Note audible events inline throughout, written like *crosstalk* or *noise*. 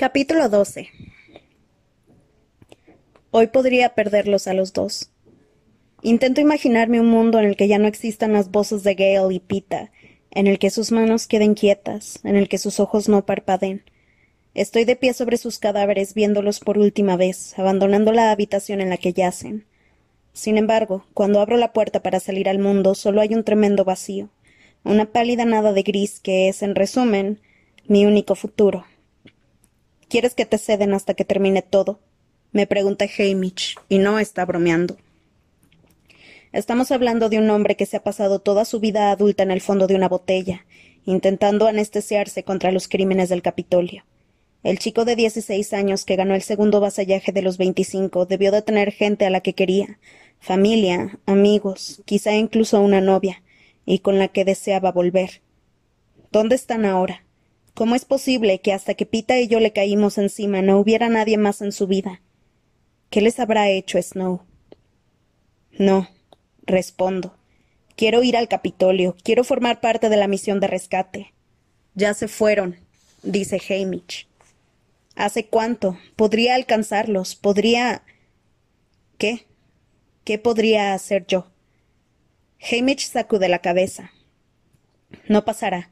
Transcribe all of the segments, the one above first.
Capítulo 12 Hoy podría perderlos a los dos. Intento imaginarme un mundo en el que ya no existan las voces de Gale y Pita, en el que sus manos queden quietas, en el que sus ojos no parpadeen. Estoy de pie sobre sus cadáveres viéndolos por última vez, abandonando la habitación en la que yacen. Sin embargo, cuando abro la puerta para salir al mundo, solo hay un tremendo vacío, una pálida nada de gris que es, en resumen, mi único futuro. ¿Quieres que te ceden hasta que termine todo? me pregunta Hamish, y no está bromeando. Estamos hablando de un hombre que se ha pasado toda su vida adulta en el fondo de una botella, intentando anestesiarse contra los crímenes del Capitolio. El chico de dieciséis años que ganó el segundo vasallaje de los veinticinco debió de tener gente a la que quería, familia, amigos, quizá incluso una novia, y con la que deseaba volver. ¿Dónde están ahora? ¿Cómo es posible que hasta que Pita y yo le caímos encima no hubiera nadie más en su vida? ¿Qué les habrá hecho Snow? No, respondo. Quiero ir al Capitolio, quiero formar parte de la misión de rescate. Ya se fueron, dice Hamish. ¿Hace cuánto? Podría alcanzarlos. Podría. ¿Qué? ¿Qué podría hacer yo? Hamish sacude la cabeza. No pasará.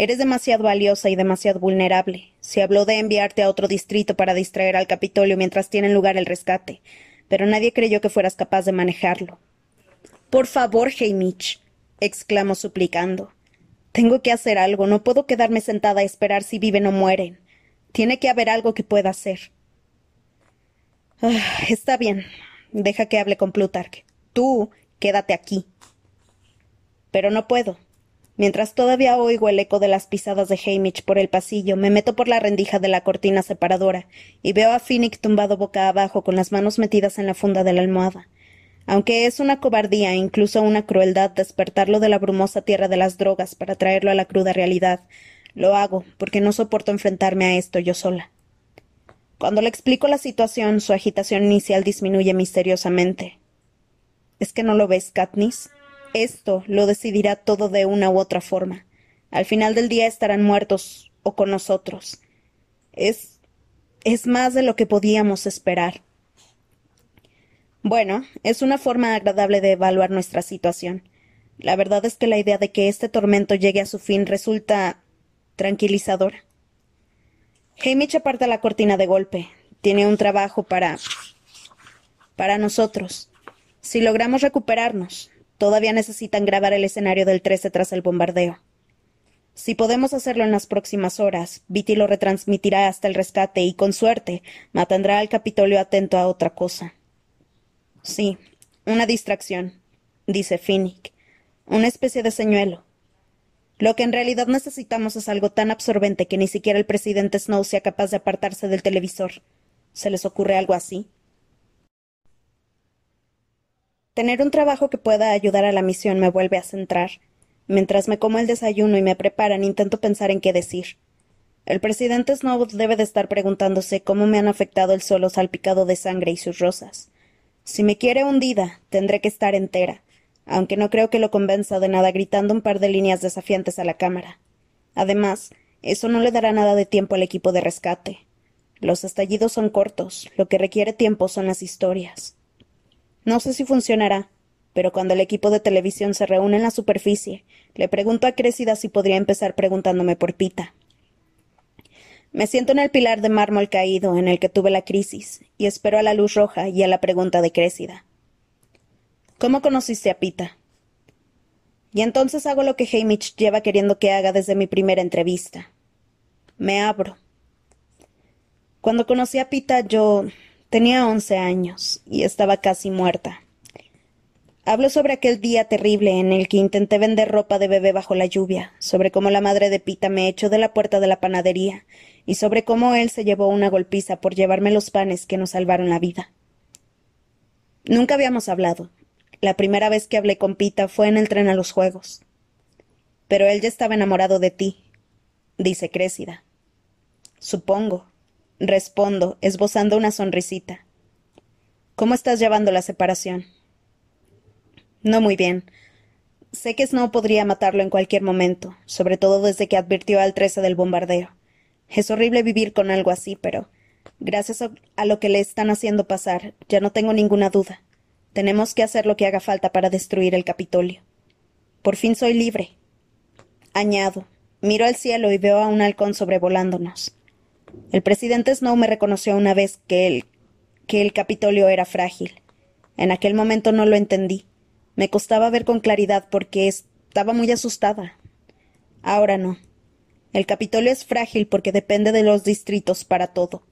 Eres demasiado valiosa y demasiado vulnerable. Se habló de enviarte a otro distrito para distraer al Capitolio mientras tiene lugar el rescate, pero nadie creyó que fueras capaz de manejarlo. Por favor, Hamish, exclamó suplicando. Tengo que hacer algo. No puedo quedarme sentada a esperar si viven o mueren. Tiene que haber algo que pueda hacer. Ah, está bien. Deja que hable con Plutarch. Tú, quédate aquí. Pero no puedo. Mientras todavía oigo el eco de las pisadas de Hamish por el pasillo, me meto por la rendija de la cortina separadora y veo a Finnick tumbado boca abajo con las manos metidas en la funda de la almohada. Aunque es una cobardía e incluso una crueldad despertarlo de la brumosa tierra de las drogas para traerlo a la cruda realidad, lo hago porque no soporto enfrentarme a esto yo sola. Cuando le explico la situación, su agitación inicial disminuye misteriosamente. ¿Es que no lo ves, Katniss? Esto lo decidirá todo de una u otra forma. Al final del día estarán muertos o con nosotros. Es. es más de lo que podíamos esperar. Bueno, es una forma agradable de evaluar nuestra situación. La verdad es que la idea de que este tormento llegue a su fin resulta tranquilizadora. Hamish aparta la cortina de golpe. Tiene un trabajo para. para nosotros. Si logramos recuperarnos, todavía necesitan grabar el escenario del 13 tras el bombardeo. Si podemos hacerlo en las próximas horas, Viti lo retransmitirá hasta el rescate y, con suerte, mantendrá al Capitolio atento a otra cosa. Sí, una distracción, dice Finnick. Una especie de señuelo. Lo que en realidad necesitamos es algo tan absorbente que ni siquiera el presidente Snow sea capaz de apartarse del televisor. ¿Se les ocurre algo así? Tener un trabajo que pueda ayudar a la misión me vuelve a centrar. Mientras me como el desayuno y me preparan, intento pensar en qué decir. El presidente Snow debe de estar preguntándose cómo me han afectado el suelo salpicado de sangre y sus rosas. Si me quiere hundida, tendré que estar entera, aunque no creo que lo convenza de nada gritando un par de líneas desafiantes a la cámara. Además, eso no le dará nada de tiempo al equipo de rescate. Los estallidos son cortos, lo que requiere tiempo son las historias. No sé si funcionará, pero cuando el equipo de televisión se reúne en la superficie, le pregunto a Crécida si podría empezar preguntándome por Pita. Me siento en el pilar de mármol caído en el que tuve la crisis, y espero a la luz roja y a la pregunta de Crécida. ¿Cómo conociste a Pita? Y entonces hago lo que Hamish lleva queriendo que haga desde mi primera entrevista. Me abro. Cuando conocí a Pita yo tenía once años y estaba casi muerta. Hablo sobre aquel día terrible en el que intenté vender ropa de bebé bajo la lluvia, sobre cómo la madre de Pita me echó de la puerta de la panadería y sobre cómo él se llevó una golpiza por llevarme los panes que nos salvaron la vida. Nunca habíamos hablado, la primera vez que hablé con Pita fue en el tren a los juegos. Pero él ya estaba enamorado de ti, dice Crécida. Supongo, respondo, esbozando una sonrisita. ¿Cómo estás llevando la separación? No muy bien. Sé que Snow podría matarlo en cualquier momento, sobre todo desde que advirtió al trece del bombardeo. Es horrible vivir con algo así, pero gracias a lo que le están haciendo pasar, ya no tengo ninguna duda. Tenemos que hacer lo que haga falta para destruir el Capitolio. Por fin soy libre. Añado, miro al cielo y veo a un halcón sobrevolándonos. El presidente Snow me reconoció una vez que el, que el Capitolio era frágil. En aquel momento no lo entendí. Me costaba ver con claridad porque estaba muy asustada. Ahora no. El Capitolio es frágil porque depende de los distritos para todo.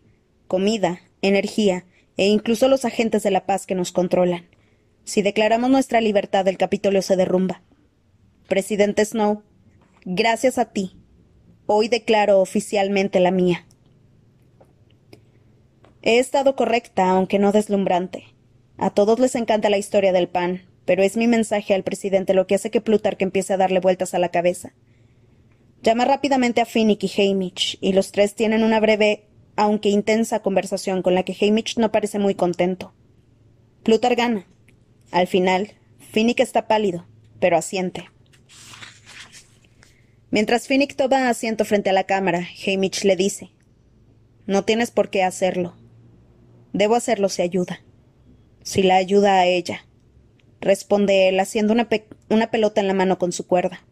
Comida, energía, e incluso los agentes de la paz que nos controlan. Si declaramos nuestra libertad, el Capitolio se derrumba. Presidente Snow, gracias a ti, hoy declaro oficialmente la mía. He estado correcta, aunque no deslumbrante. A todos les encanta la historia del pan, pero es mi mensaje al presidente lo que hace que Plutarque empiece a darle vueltas a la cabeza. Llama rápidamente a Finnick y Hamish, y los tres tienen una breve aunque intensa conversación con la que Hamish no parece muy contento. Plutar gana. Al final, Finnick está pálido, pero asiente. Mientras Finnick toma asiento frente a la cámara, Hamish le dice: No tienes por qué hacerlo. Debo hacerlo si ayuda. Si la ayuda a ella. Responde él, haciendo una, una pelota en la mano con su cuerda.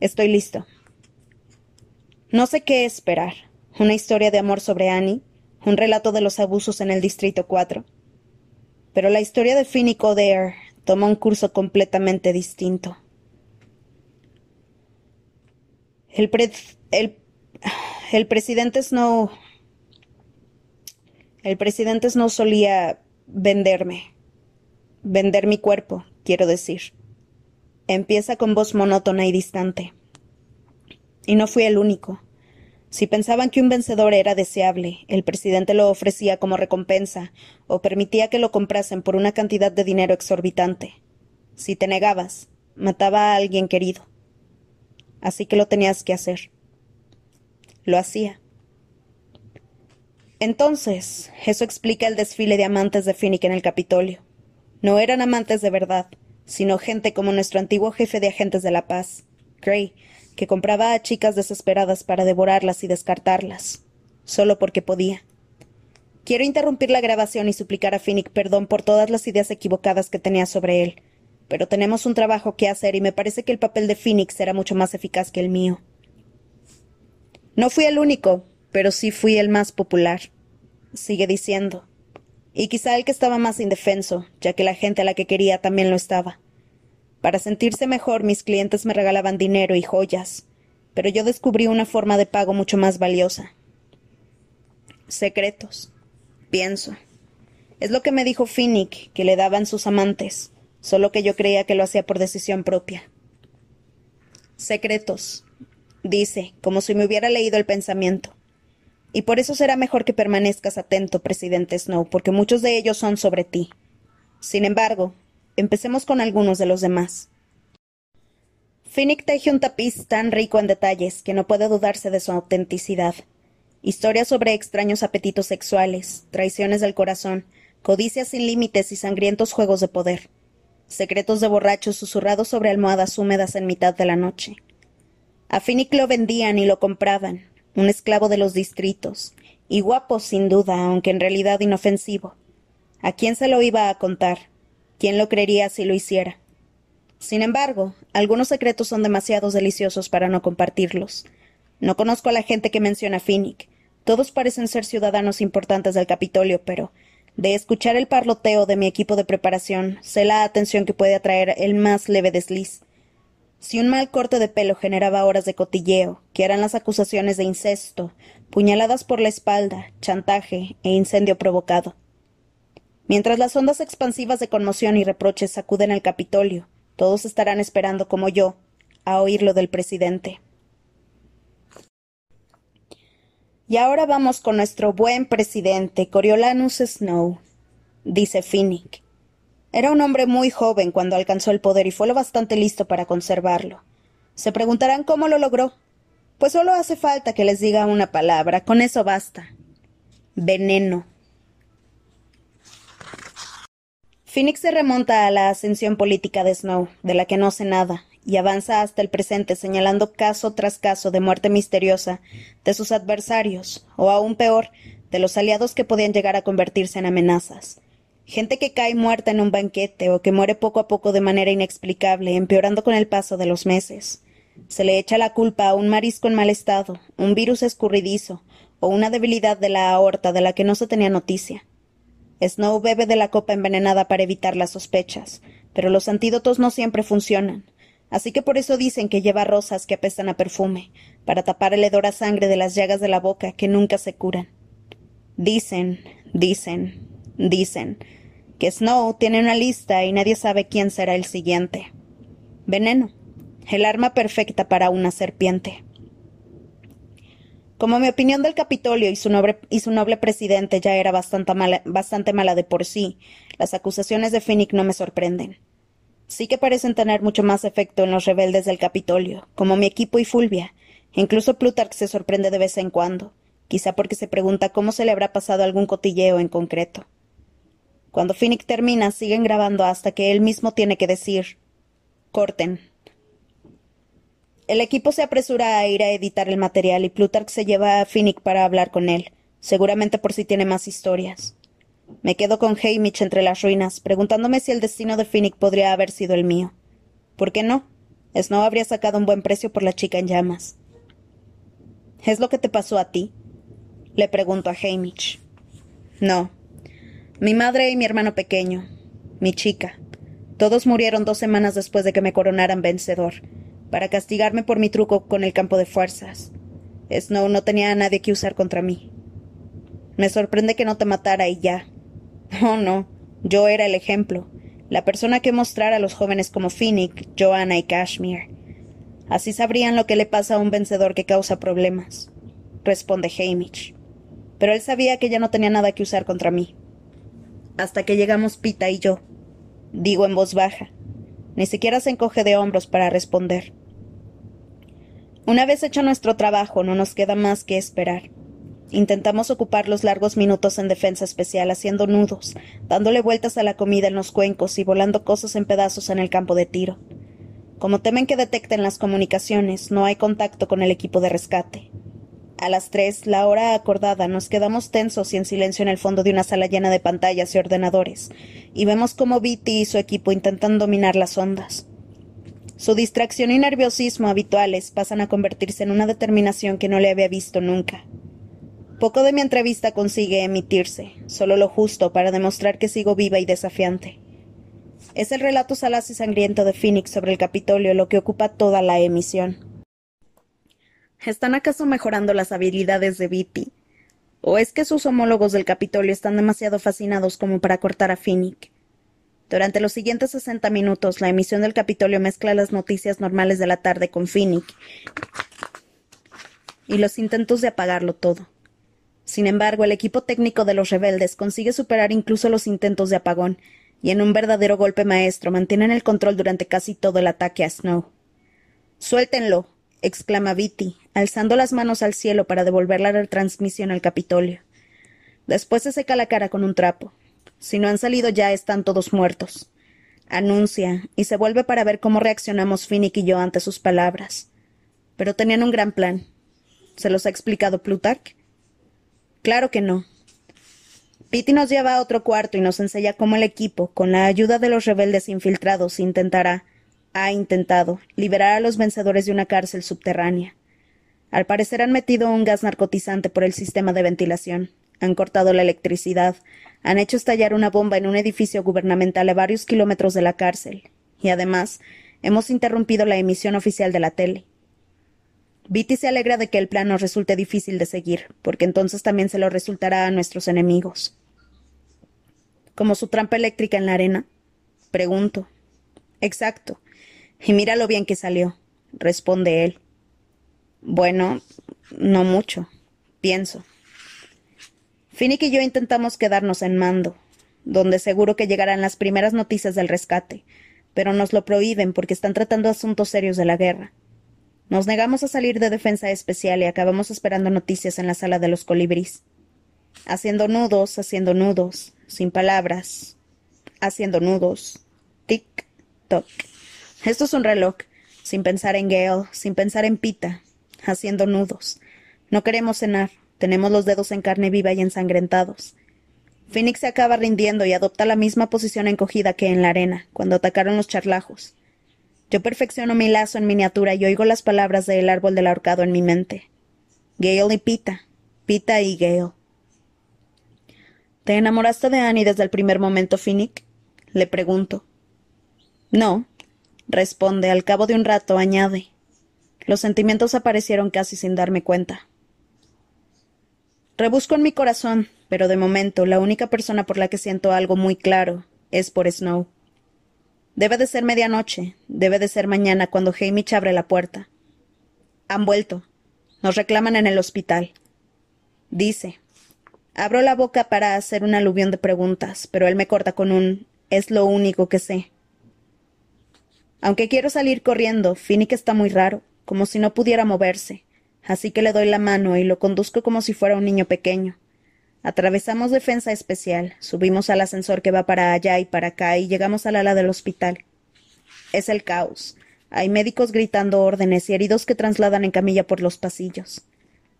Estoy listo. No sé qué esperar una historia de amor sobre Annie, un relato de los abusos en el Distrito 4. Pero la historia de Finn y toma un curso completamente distinto. El, el, presidente Snow. El presidente Snow solía venderme. Vender mi cuerpo, quiero decir. Empieza con voz monótona y distante. Y no fui el único. Si pensaban que un vencedor era deseable, el presidente lo ofrecía como recompensa o permitía que lo comprasen por una cantidad de dinero exorbitante. Si te negabas, mataba a alguien querido. Así que lo tenías que hacer. Lo hacía. Entonces, eso explica el desfile de amantes de Finnick en el Capitolio. No eran amantes de verdad, sino gente como nuestro antiguo jefe de agentes de la paz, Gray, que compraba a chicas desesperadas para devorarlas y descartarlas, solo porque podía. Quiero interrumpir la grabación y suplicar a Finnick perdón por todas las ideas equivocadas que tenía sobre él, pero tenemos un trabajo que hacer y me parece que el papel de Phoenix será mucho más eficaz que el mío. No fui el único, pero sí fui el más popular, sigue diciendo. Y quizá el que estaba más indefenso, ya que la gente a la que quería también lo estaba. Para sentirse mejor, mis clientes me regalaban dinero y joyas, pero yo descubrí una forma de pago mucho más valiosa. Secretos. Pienso. Es lo que me dijo Finnick, que le daban sus amantes, solo que yo creía que lo hacía por decisión propia. Secretos, dice, como si me hubiera leído el pensamiento. Y por eso será mejor que permanezcas atento, presidente Snow, porque muchos de ellos son sobre ti. Sin embargo, Empecemos con algunos de los demás. Finnick teje un tapiz tan rico en detalles que no puede dudarse de su autenticidad. Historias sobre extraños apetitos sexuales, traiciones del corazón, codicias sin límites y sangrientos juegos de poder. Secretos de borrachos susurrados sobre almohadas húmedas en mitad de la noche. A Finnick lo vendían y lo compraban, un esclavo de los distritos, y guapo sin duda, aunque en realidad inofensivo. ¿A quién se lo iba a contar? ¿Quién lo creería si lo hiciera? Sin embargo, algunos secretos son demasiado deliciosos para no compartirlos. No conozco a la gente que menciona Finnick. Todos parecen ser ciudadanos importantes del Capitolio, pero de escuchar el parloteo de mi equipo de preparación, sé la atención que puede atraer el más leve desliz. Si un mal corte de pelo generaba horas de cotilleo, que eran las acusaciones de incesto, puñaladas por la espalda, chantaje e incendio provocado. Mientras las ondas expansivas de conmoción y reproches sacuden el Capitolio, todos estarán esperando, como yo, a oír lo del presidente. Y ahora vamos con nuestro buen presidente, Coriolanus Snow, dice Finnick. Era un hombre muy joven cuando alcanzó el poder y fue lo bastante listo para conservarlo. Se preguntarán cómo lo logró. Pues solo hace falta que les diga una palabra, con eso basta. Veneno. Phoenix se remonta a la ascensión política de Snow, de la que no sé nada, y avanza hasta el presente señalando caso tras caso de muerte misteriosa de sus adversarios, o aún peor, de los aliados que podían llegar a convertirse en amenazas. Gente que cae muerta en un banquete o que muere poco a poco de manera inexplicable, empeorando con el paso de los meses. Se le echa la culpa a un marisco en mal estado, un virus escurridizo, o una debilidad de la aorta de la que no se tenía noticia. Snow bebe de la copa envenenada para evitar las sospechas, pero los antídotos no siempre funcionan. Así que por eso dicen que lleva rosas que apestan a perfume, para tapar el hedor a sangre de las llagas de la boca que nunca se curan. Dicen, dicen, dicen, que Snow tiene una lista y nadie sabe quién será el siguiente. Veneno, el arma perfecta para una serpiente. Como mi opinión del Capitolio y su, noble, presidente ya era bastante mala, bastante mala de por sí, las acusaciones de Finnick no me sorprenden. Sí que parecen tener mucho más efecto en los rebeldes del Capitolio, como mi equipo y Fulvia. Incluso Plutarch se sorprende de vez en cuando, quizá porque se pregunta cómo se le habrá pasado algún cotilleo en concreto. Cuando Finnick termina, siguen grabando hasta que él mismo tiene que decir corten. El equipo se apresura a ir a editar el material y Plutarch se lleva a Finnick para hablar con él, seguramente por si tiene más historias. Me quedo con Hamish entre las ruinas, preguntándome si el destino de Finnick podría haber sido el mío. ¿Por qué no? Snow habría sacado un buen precio por la chica en llamas. ¿Es lo que te pasó a ti? Le pregunto a Hamish. No. Mi madre y mi hermano pequeño. Mi chica. Todos murieron dos semanas después de que me coronaran vencedor para castigarme por mi truco con el campo de fuerzas. Snow no tenía a nadie que usar contra mí. Me sorprende que no te matara y ya. Oh, no. Yo era el ejemplo, la persona que mostrara a los jóvenes como Finnick, Joanna y Kashmir. Así sabrían lo que le pasa a un vencedor que causa problemas, responde Hamish. Pero él sabía que ya no tenía nada que usar contra mí. Hasta que llegamos Pita y yo. Digo en voz baja. Ni siquiera se encoge de hombros para responder. Una vez hecho nuestro trabajo, no nos queda más que esperar. Intentamos ocupar los largos minutos en defensa especial haciendo nudos, dándole vueltas a la comida en los cuencos y volando cosas en pedazos en el campo de tiro. Como temen que detecten las comunicaciones, no hay contacto con el equipo de rescate. A las tres, la hora acordada, nos quedamos tensos y en silencio en el fondo de una sala llena de pantallas y ordenadores, y vemos cómo Viti y su equipo intentan dominar las ondas. Su distracción y nerviosismo habituales pasan a convertirse en una determinación que no le había visto nunca. Poco de mi entrevista consigue emitirse, solo lo justo para demostrar que sigo viva y desafiante. Es el relato salaz y sangriento de Phoenix sobre el Capitolio lo que ocupa toda la emisión. ¿Están acaso mejorando las habilidades de Viti? ¿O es que sus homólogos del Capitolio están demasiado fascinados como para cortar a Finnick? Durante los siguientes sesenta minutos, la emisión del Capitolio mezcla las noticias normales de la tarde con Finnick y los intentos de apagarlo todo. Sin embargo, el equipo técnico de los rebeldes consigue superar incluso los intentos de apagón, y en un verdadero golpe maestro mantienen el control durante casi todo el ataque a Snow. Suéltenlo, exclama Viti, alzando las manos al cielo para devolver la retransmisión al Capitolio. Después se seca la cara con un trapo. Si no han salido ya, están todos muertos. Anuncia, y se vuelve para ver cómo reaccionamos Finnick y yo ante sus palabras. Pero tenían un gran plan. ¿Se los ha explicado Plutarch? Claro que no. Viti nos lleva a otro cuarto y nos enseña cómo el equipo, con la ayuda de los rebeldes infiltrados, intentará, ha intentado, liberar a los vencedores de una cárcel subterránea. Al parecer han metido un gas narcotizante por el sistema de ventilación, han cortado la electricidad, han hecho estallar una bomba en un edificio gubernamental a varios kilómetros de la cárcel, y además hemos interrumpido la emisión oficial de la tele. Viti se alegra de que el plan nos resulte difícil de seguir, porque entonces también se lo resultará a nuestros enemigos. ¿Como su trampa eléctrica en la arena? Pregunto. Exacto. Y mira lo bien que salió, responde él. Bueno, no mucho, pienso. Finnick y yo intentamos quedarnos en mando, donde seguro que llegarán las primeras noticias del rescate, pero nos lo prohíben porque están tratando asuntos serios de la guerra. Nos negamos a salir de defensa especial y acabamos esperando noticias en la sala de los colibríes. Haciendo nudos, haciendo nudos, sin palabras, haciendo nudos. Tic, toc. Esto es un reloj, sin pensar en Gale, sin pensar en Pita, haciendo nudos. No queremos cenar, tenemos los dedos en carne viva y ensangrentados. Phoenix se acaba rindiendo y adopta la misma posición encogida que en la arena, cuando atacaron los charlajos. Yo perfecciono mi lazo en miniatura y oigo las palabras del árbol del ahorcado en mi mente. Gale y Pita, Pita y Gale. ¿Te enamoraste de Annie desde el primer momento, Phoenix? Le pregunto. No, responde, al cabo de un rato añade. Los sentimientos aparecieron casi sin darme cuenta. Rebusco en mi corazón, pero de momento la única persona por la que siento algo muy claro es por Snow. Debe de ser medianoche, debe de ser mañana cuando Hamish abre la puerta. Han vuelto. Nos reclaman en el hospital. Dice. Abro la boca para hacer un aluvión de preguntas, pero él me corta con un es lo único que sé. Aunque quiero salir corriendo, Finnick está muy raro, como si no pudiera moverse, así que le doy la mano y lo conduzco como si fuera un niño pequeño. Atravesamos defensa especial, subimos al ascensor que va para allá y para acá y llegamos al ala del hospital. Es el caos. Hay médicos gritando órdenes y heridos que trasladan en camilla por los pasillos.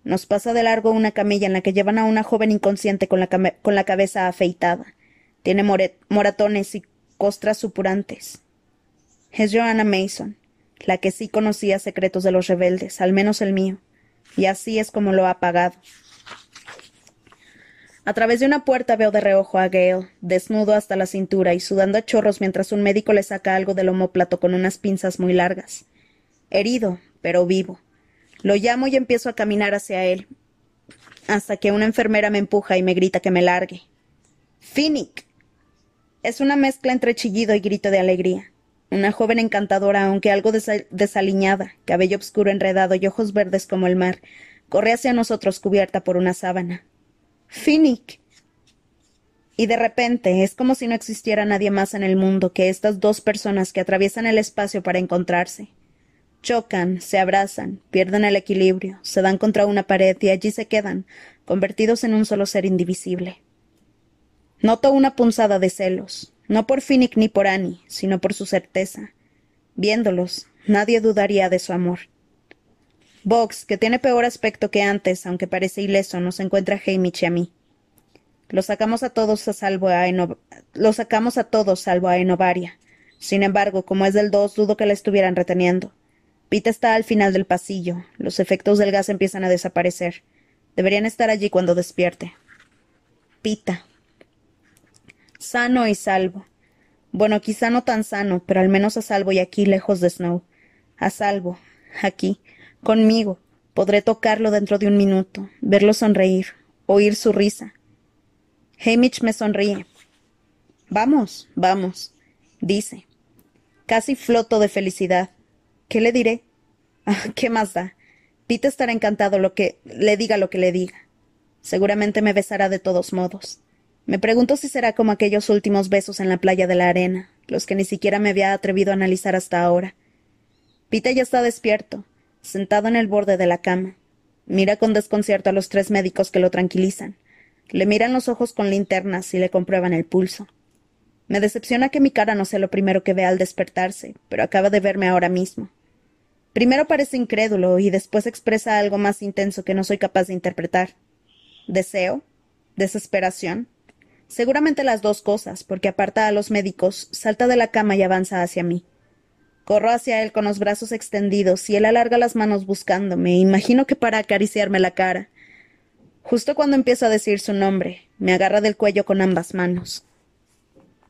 Nos pasa de largo una camilla en la que llevan a una joven inconsciente con la, con la cabeza afeitada. Tiene moratones y costras supurantes. Es Joanna Mason, la que sí conocía secretos de los rebeldes, al menos el mío, y así es como lo ha pagado. A través de una puerta veo de reojo a Gale, desnudo hasta la cintura y sudando a chorros mientras un médico le saca algo del homóplato con unas pinzas muy largas. Herido, pero vivo. Lo llamo y empiezo a caminar hacia él, hasta que una enfermera me empuja y me grita que me largue. ¡Finnick! Es una mezcla entre chillido y grito de alegría. Una joven encantadora, aunque algo desaliñada, cabello oscuro enredado y ojos verdes como el mar, corre hacia nosotros cubierta por una sábana. Finnick. Y de repente es como si no existiera nadie más en el mundo que estas dos personas que atraviesan el espacio para encontrarse. Chocan, se abrazan, pierden el equilibrio, se dan contra una pared y allí se quedan, convertidos en un solo ser indivisible. Noto una punzada de celos, no por Finnick ni por Annie, sino por su certeza. Viéndolos, nadie dudaría de su amor. Box, que tiene peor aspecto que antes, aunque parece ileso, nos encuentra Hamish y a mí. Lo sacamos a todos a salvo a Lo sacamos a todos salvo a Enovaria. Sin embargo, como es del dos, dudo que la estuvieran reteniendo. Pita está al final del pasillo. Los efectos del gas empiezan a desaparecer. Deberían estar allí cuando despierte. Pita. Sano y salvo. Bueno, quizá no tan sano, pero al menos a salvo y aquí lejos de Snow. A salvo. Aquí. Conmigo. Podré tocarlo dentro de un minuto, verlo sonreír, oír su risa. Hamish me sonríe. Vamos, vamos, dice. Casi floto de felicidad. ¿Qué le diré? *laughs* Ah, ¿Qué más da? Pete estará encantado lo que le diga lo que le diga. Seguramente me besará de todos modos. Me pregunto si será como aquellos últimos besos en la playa de la arena, los que ni siquiera me había atrevido a analizar hasta ahora. Pita ya está despierto, sentado en el borde de la cama. Mira con desconcierto a los tres médicos que lo tranquilizan. Le miran los ojos con linternas y le comprueban el pulso. Me decepciona que mi cara no sea lo primero que vea al despertarse, pero acaba de verme ahora mismo. Primero parece incrédulo y después expresa algo más intenso que no soy capaz de interpretar. ¿Deseo? ¿Desesperación? Seguramente las dos cosas, porque aparta a los médicos, salta de la cama y avanza hacia mí. Corro hacia él con los brazos extendidos y él alarga las manos buscándome, imagino que para acariciarme la cara. Justo cuando empiezo a decir su nombre, me agarra del cuello con ambas manos.